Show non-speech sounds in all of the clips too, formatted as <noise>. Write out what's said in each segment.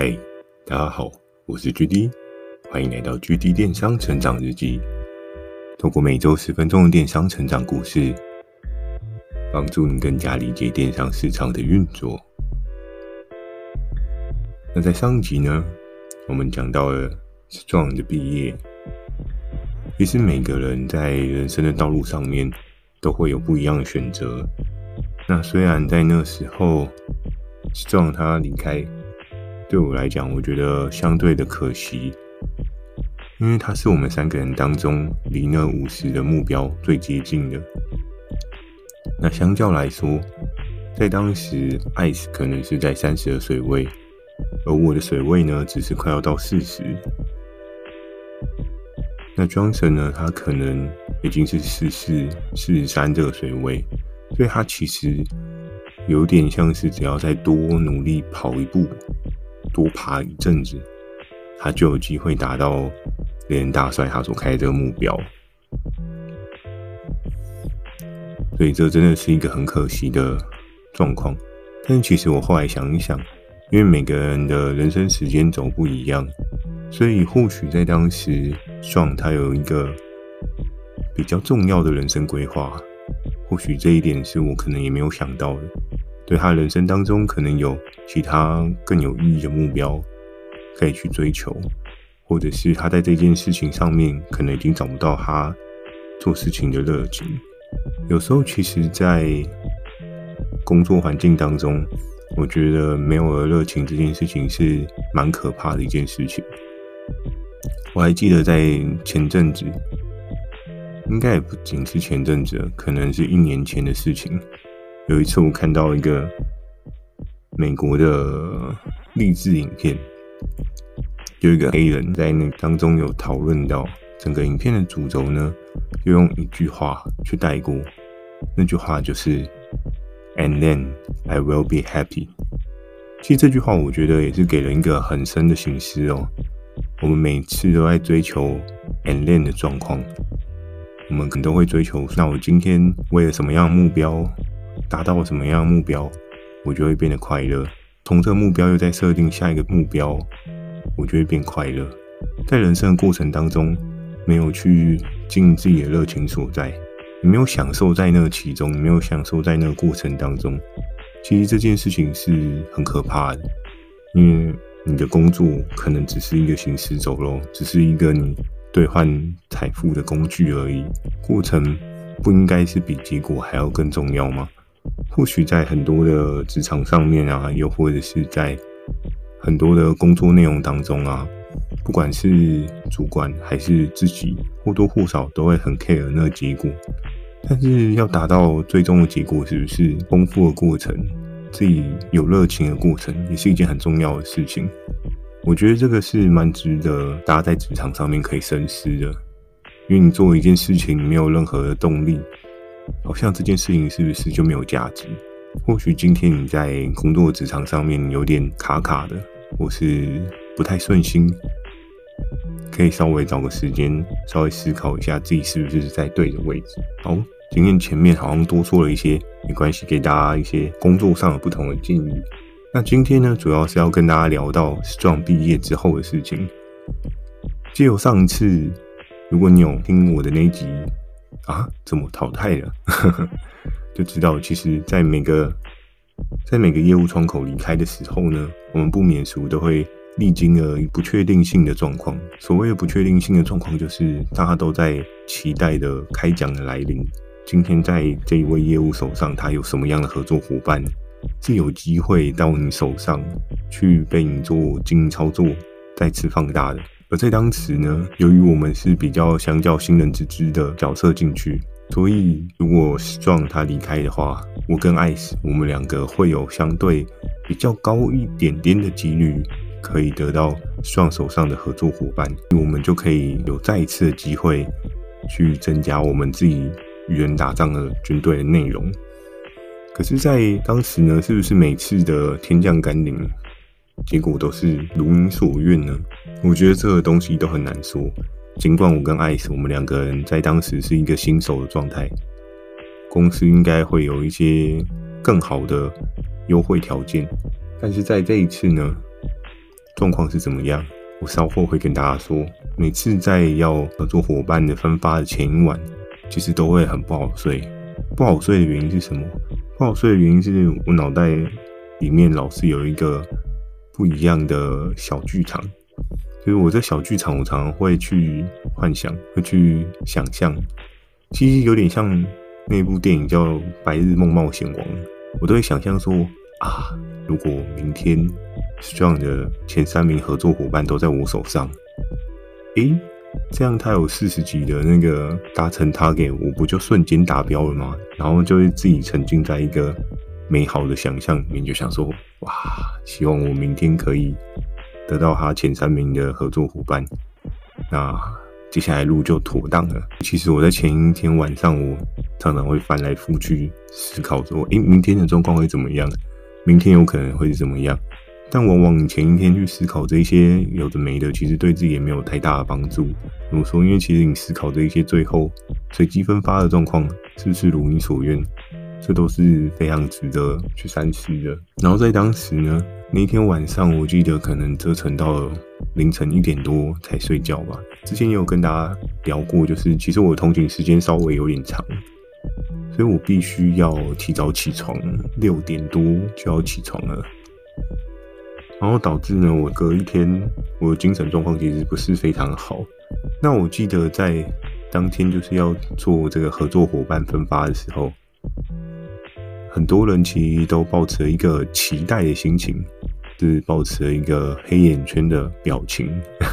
嗨，大家好，我是 GD，欢迎来到 GD 电商成长日记。透过每周十分钟的电商成长故事，帮助你更加理解电商市场的运作。那在上一集呢，我们讲到了 Strong 的毕业。其实每个人在人生的道路上面都会有不一样的选择。那虽然在那时候，Strong 他离开。对我来讲，我觉得相对的可惜，因为他是我们三个人当中离那五十的目标最接近的。那相较来说，在当时，Ice 可能是在三十的水位，而我的水位呢，只是快要到四十。那 Johnson 呢，他可能已经是四四、四十三这个水位，所以他其实有点像是只要再多努力跑一步。多爬一阵子，他就有机会达到猎人大帅他所开的这个目标。所以这真的是一个很可惜的状况。但是其实我后来想一想，因为每个人的人生时间轴不一样，所以或许在当时壮他有一个比较重要的人生规划。或许这一点是我可能也没有想到的。对他人生当中可能有其他更有意义的目标可以去追求，或者是他在这件事情上面可能已经找不到他做事情的热情。有时候其实，在工作环境当中，我觉得没有了热情这件事情是蛮可怕的一件事情。我还记得在前阵子，应该也不仅是前阵子，可能是一年前的事情。有一次，我看到一个美国的励志影片，有一个黑人在那当中有讨论到整个影片的主轴呢，就用一句话去带过，那句话就是 “And then I will be happy”。其实这句话我觉得也是给人一个很深的省思哦。我们每次都在追求 “and then” 的状况，我们可能都会追求，那我今天为了什么样的目标？达到什么样的目标，我就会变得快乐。从这个目标又再设定下一个目标，我就会变快乐。在人生的过程当中，没有去尽自己的热情所在，你没有享受在那个其中，你没有享受在那个过程当中。其实这件事情是很可怕的，因为你的工作可能只是一个行尸走肉，只是一个你兑换财富的工具而已。过程不应该是比结果还要更重要吗？或许在很多的职场上面啊，又或者是在很多的工作内容当中啊，不管是主管还是自己，或多或少都会很 care 那个结果。但是要达到最终的结果，是不是丰富的过程，自己有热情的过程，也是一件很重要的事情。我觉得这个是蛮值得大家在职场上面可以深思的，因为你做一件事情没有任何的动力。好像这件事情是不是就没有价值？或许今天你在工作职场上面有点卡卡的，或是不太顺心，可以稍微找个时间，稍微思考一下自己是不是在对的位置。好，今天前面好像多说了一些，没关系，给大家一些工作上的不同的建议。那今天呢，主要是要跟大家聊到 Strong 毕业之后的事情。借由上次，如果你有听我的那集。啊，怎么淘汰了？<laughs> 就知道，其实，在每个在每个业务窗口离开的时候呢，我们不免俗都会历经了不确定性的状况。所谓的不确定性的状况，就是大家都在期待的开奖的来临。今天在这一位业务手上，他有什么样的合作伙伴，是有机会到你手上去被你做经营操作再次放大的。而在当时呢，由于我们是比较相较新人之姿的角色进去，所以如果 Strong 他离开的话，我跟 Ice 我们两个会有相对比较高一点点的几率可以得到 Strong 手上的合作伙伴，我们就可以有再一次的机会去增加我们自己与人打仗的军队的内容。可是，在当时呢，是不是每次的天降甘霖？结果都是如你所愿呢？我觉得这个东西都很难说。尽管我跟艾斯，我们两个人在当时是一个新手的状态，公司应该会有一些更好的优惠条件。但是在这一次呢状况是怎么样，我稍后会跟大家说。每次在要合作伙伴的分发的前一晚，其实都会很不好睡。不好睡的原因是什么？不好睡的原因是我脑袋里面老是有一个不一样的小剧场。就是我在小剧场，我常常会去幻想，会去想象，其实有点像那部电影叫《白日梦冒险王》，我都会想象说啊，如果明天 Strong 的前三名合作伙伴都在我手上。诶，这样他有四十级的那个达成 target，我不就瞬间达标了吗？然后就会自己沉浸在一个美好的想象里面，就想说哇，希望我明天可以得到他前三名的合作伙伴，那接下来路就妥当了。其实我在前一天晚上，我常常会翻来覆去思考说，诶，明天的状况会怎么样？明天有可能会是怎么样？但往往前一天去思考这些有的没的，其实对自己也没有太大的帮助。怎么说？因为其实你思考这一些，最后随机分发的状况是不是如你所愿，这都是非常值得去三思的。然后在当时呢，那天晚上，我记得可能折腾到了凌晨一点多才睡觉吧。之前也有跟大家聊过，就是其实我的通勤时间稍微有点长，所以我必须要提早起床，六点多就要起床了。然后导致呢，我隔一天我的精神状况其实不是非常好。那我记得在当天就是要做这个合作伙伴分发的时候，很多人其实都抱持了一个期待的心情，是抱持了一个黑眼圈的表情，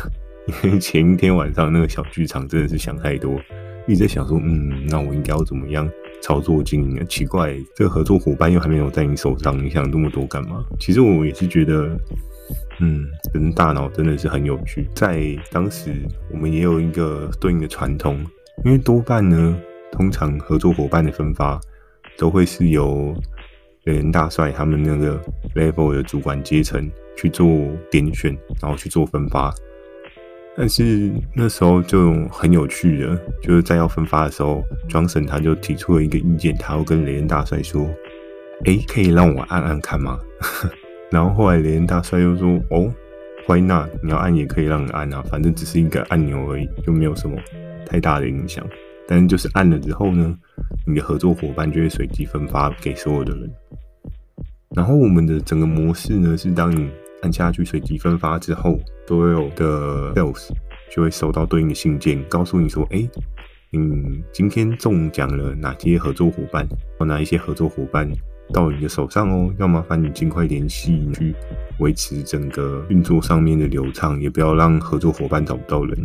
<laughs> 因为前一天晚上那个小剧场真的是想太多，一直在想说，嗯，那我应该要怎么样？操作经营，奇怪，这个合作伙伴又还没有在你手上，你想那么多干嘛？其实我也是觉得，嗯，人大脑真的是很有趣。在当时，我们也有一个对应的传统，因为多半呢，通常合作伙伴的分发都会是由雷人大帅他们那个 level 的主管阶层去做点选，然后去做分发。但是那时候就很有趣的，就是在要分发的时候，Johnson 他就提出了一个意见，他要跟雷恩大帅说：“哎、欸，可以让我按按看吗？” <laughs> 然后后来雷恩大帅又说：“哦，Why not？你要按也可以让你按啊，反正只是一个按钮而已，就没有什么太大的影响。但是就是按了之后呢，你的合作伙伴就会随机分发给所有的人。然后我们的整个模式呢，是当你。”按下去随机分发之后，所有的 sales 就会收到对应的信件，告诉你说：“哎、你今天中奖了哪些合作伙伴？有哪一些合作伙伴到你的手上哦？要麻烦你尽快联系，去维持整个运作上面的流畅，也不要让合作伙伴找不到人。”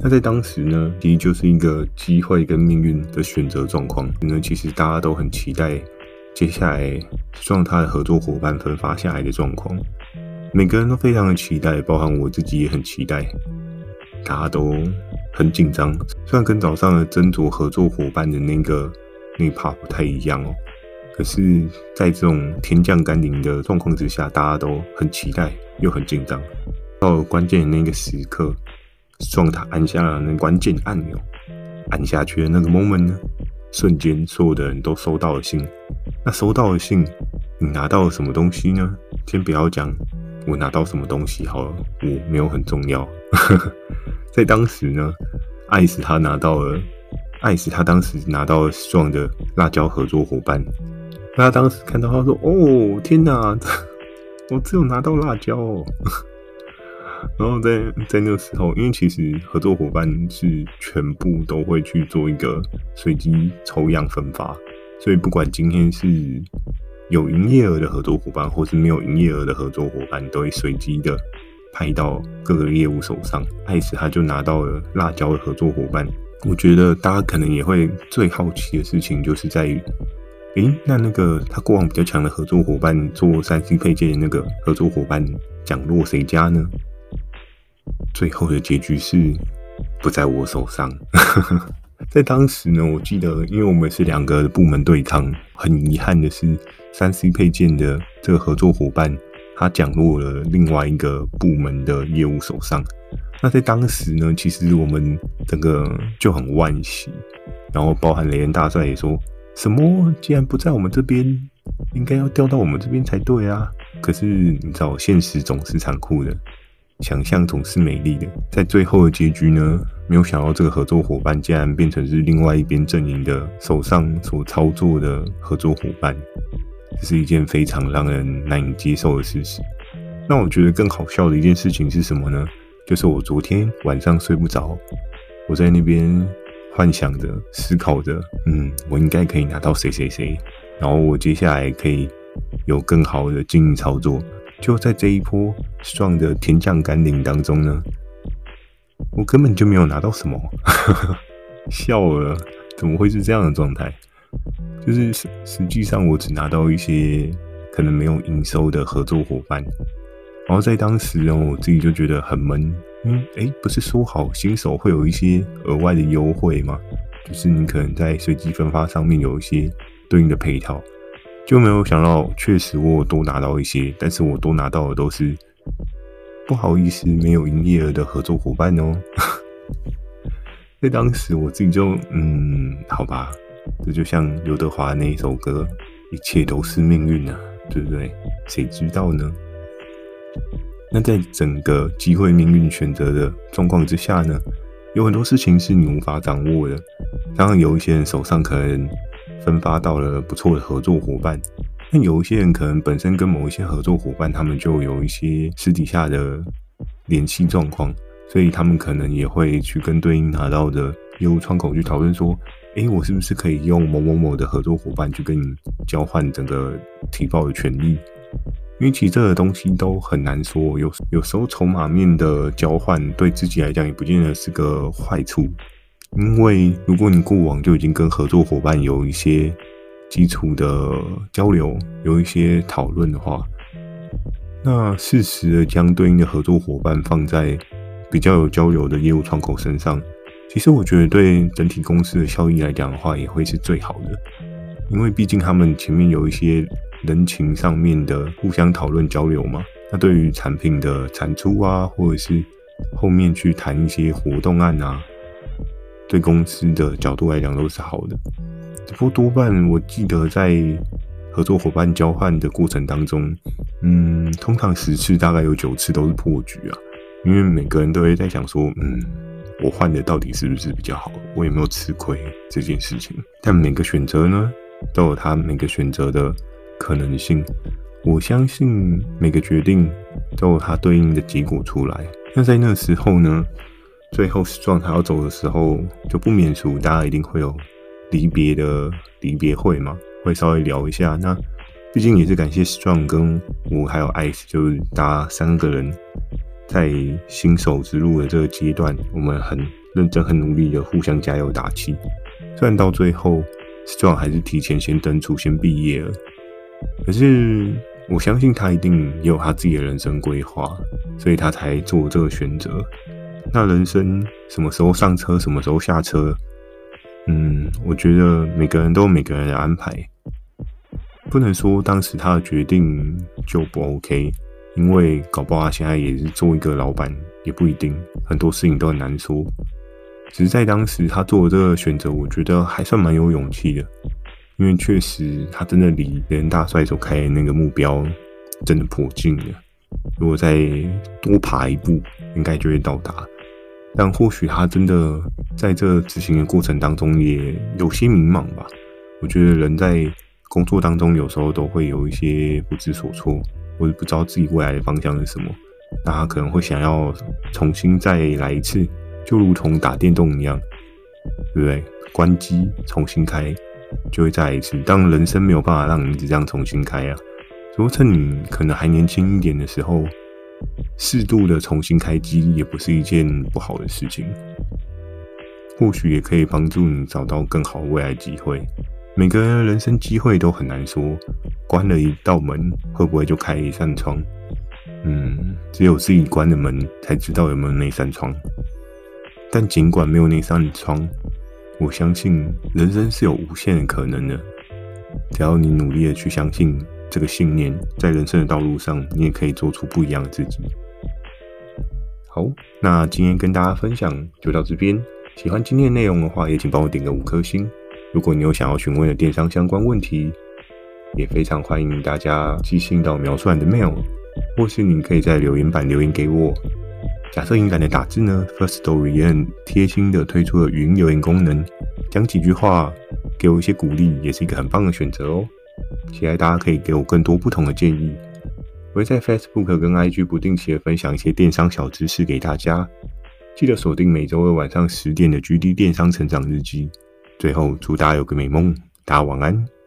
那在当时呢，其实就是一个机会跟命运的选择状况。那其实大家都很期待接下来让他的合作伙伴分发下来的状况。每个人都非常的期待，包含我自己也很期待，大家都很紧张。虽然跟早上的斟酌合作伙伴的那个那一 part 不太一样哦，可是，在这种天降甘霖的状况之下，大家都很期待又很紧张。到了关键的那个时刻，双塔按下了那关键按钮，按下去的那个 moment 呢，瞬间所有的人都收到了信。那收到了信，你拿到了什么东西呢？先不要讲。我拿到什么东西好了，我没有很重要。<laughs> 在当时呢，艾斯他拿到了，艾斯他当时拿到了 song 的辣椒合作伙伴。那他当时看到他说：“哦，天哪，<laughs> 我只有拿到辣椒哦。”然后在在那个时候，因为其实合作伙伴是全部都会去做一个随机抽样分发，所以不管今天是。有营业额的合作伙伴，或是没有营业额的合作伙伴，都会随机的派到各个业务手上。艾斯他就拿到了辣椒的合作伙伴。我觉得大家可能也会最好奇的事情，就是在于，诶，那那个他过往比较强的合作伙伴做三 C 配件的那个合作伙伴奖落谁家呢？最后的结局是不在我手上。<laughs> 在当时呢，我记得，因为我们是两个部门对抗，很遗憾的是，三 C 配件的这个合作伙伴，他降落了另外一个部门的业务手上。那在当时呢，其实我们整个就很惋惜，然后包含雷恩大帅也说什么，既然不在我们这边，应该要调到我们这边才对啊。可是你知道，现实总是残酷的，想象总是美丽的。在最后的结局呢，没有想到这个合作伙伴竟然变成是另外一边阵营的手上所操作的合作伙伴，这是一件非常让人难以接受的事实。那我觉得更好笑的一件事情是什么呢？就是我昨天晚上睡不着，我在那边幻想着、思考着，嗯，我应该可以拿到谁谁谁，然后我接下来可以。有更好的经营操作，就在这一波撞的天降甘霖当中呢，我根本就没有拿到什么，<laughs> 笑了，怎么会是这样的状态？就是实实际上我只拿到一些可能没有营收的合作伙伴，然后在当时呢，我自己就觉得很闷，嗯，诶，不是说好新手会有一些额外的优惠吗？就是你可能在随机分发上面有一些对应的配套。就没有想到，确实我有多拿到一些，但是我多拿到的都是不好意思没有营业额的合作伙伴哦。<laughs> 在当时我自己就嗯，好吧，这就像刘德华那一首歌，一切都是命运啊，对不对？谁知道呢？那在整个机会命运选择的状况之下呢，有很多事情是你无法掌握的。当然，有一些人手上可能。分发到了不错的合作伙伴，那有一些人可能本身跟某一些合作伙伴，他们就有一些私底下的联系状况，所以他们可能也会去跟对应拿到的业务窗口去讨论说，诶，我是不是可以用某某某的合作伙伴去跟你交换整个提报的权利？因为其实这个东西都很难说，有有时候筹码面的交换对自己来讲也不见得是个坏处。因为如果你过往就已经跟合作伙伴有一些基础的交流，有一些讨论的话，那适时的将对应的合作伙伴放在比较有交流的业务窗口身上，其实我觉得对整体公司的效益来讲的话，也会是最好的。因为毕竟他们前面有一些人情上面的互相讨论交流嘛，那对于产品的产出啊，或者是后面去谈一些活动案啊。对公司的角度来讲都是好的，只不过多半我记得在合作伙伴交换的过程当中，嗯，通常十次大概有九次都是破局啊，因为每个人都会在想说，嗯，我换的到底是不是比较好，我有没有吃亏这件事情。但每个选择呢，都有它每个选择的可能性，我相信每个决定都有它对应的结果出来。那在那时候呢，最后，Strong 他要走的时候，就不免俗，大家一定会有离别的离别会嘛，会稍微聊一下。那毕竟也是感谢 Strong 跟我还有 Ice，就是大家三个人在新手之路的这个阶段，我们很认真、很努力的互相加油打气。虽然到最后，Strong 还是提前先登出、先毕业了，可是我相信他一定也有他自己的人生规划，所以他才做这个选择。那人生什么时候上车，什么时候下车？嗯，我觉得每个人都有每个人的安排，不能说当时他的决定就不 OK，因为搞不好他现在也是做一个老板，也不一定，很多事情都很难说。只是在当时他做的这个选择，我觉得还算蛮有勇气的，因为确实他真的离人大帅所开的那个目标真的颇近了，如果再多爬一步，应该就会到达。但或许他真的在这执行的过程当中也有些迷茫吧。我觉得人在工作当中有时候都会有一些不知所措，或者不知道自己未来的方向是什么。那他可能会想要重新再来一次，就如同打电动一样，对不对？关机重新开，就会再来一次。当人生没有办法让你一直这样重新开啊，所以趁你可能还年轻一点的时候。适度的重新开机也不是一件不好的事情，或许也可以帮助你找到更好的未来机会。每个人的人生机会都很难说，关了一道门，会不会就开一扇窗？嗯，只有自己关的门才知道有没有那扇窗。但尽管没有那扇窗，我相信人生是有无限的可能的，只要你努力的去相信。这个信念在人生的道路上，你也可以做出不一样的自己。好，那今天跟大家分享就到这边。喜欢今天的内容的话，也请帮我点个五颗星。如果你有想要询问的电商相关问题，也非常欢迎大家寄信到描述栏的 mail，或是您可以在留言板留言给我。假设你懒得打字呢，Firstory 也很贴心的推出了语音留言功能，讲几句话给我一些鼓励，也是一个很棒的选择哦。期待大家可以给我更多不同的建议。我会在 Facebook 跟 IG 不定期的分享一些电商小知识给大家，记得锁定每周二晚上十点的 GD 电商成长日记。最后，祝大家有个美梦，大家晚安。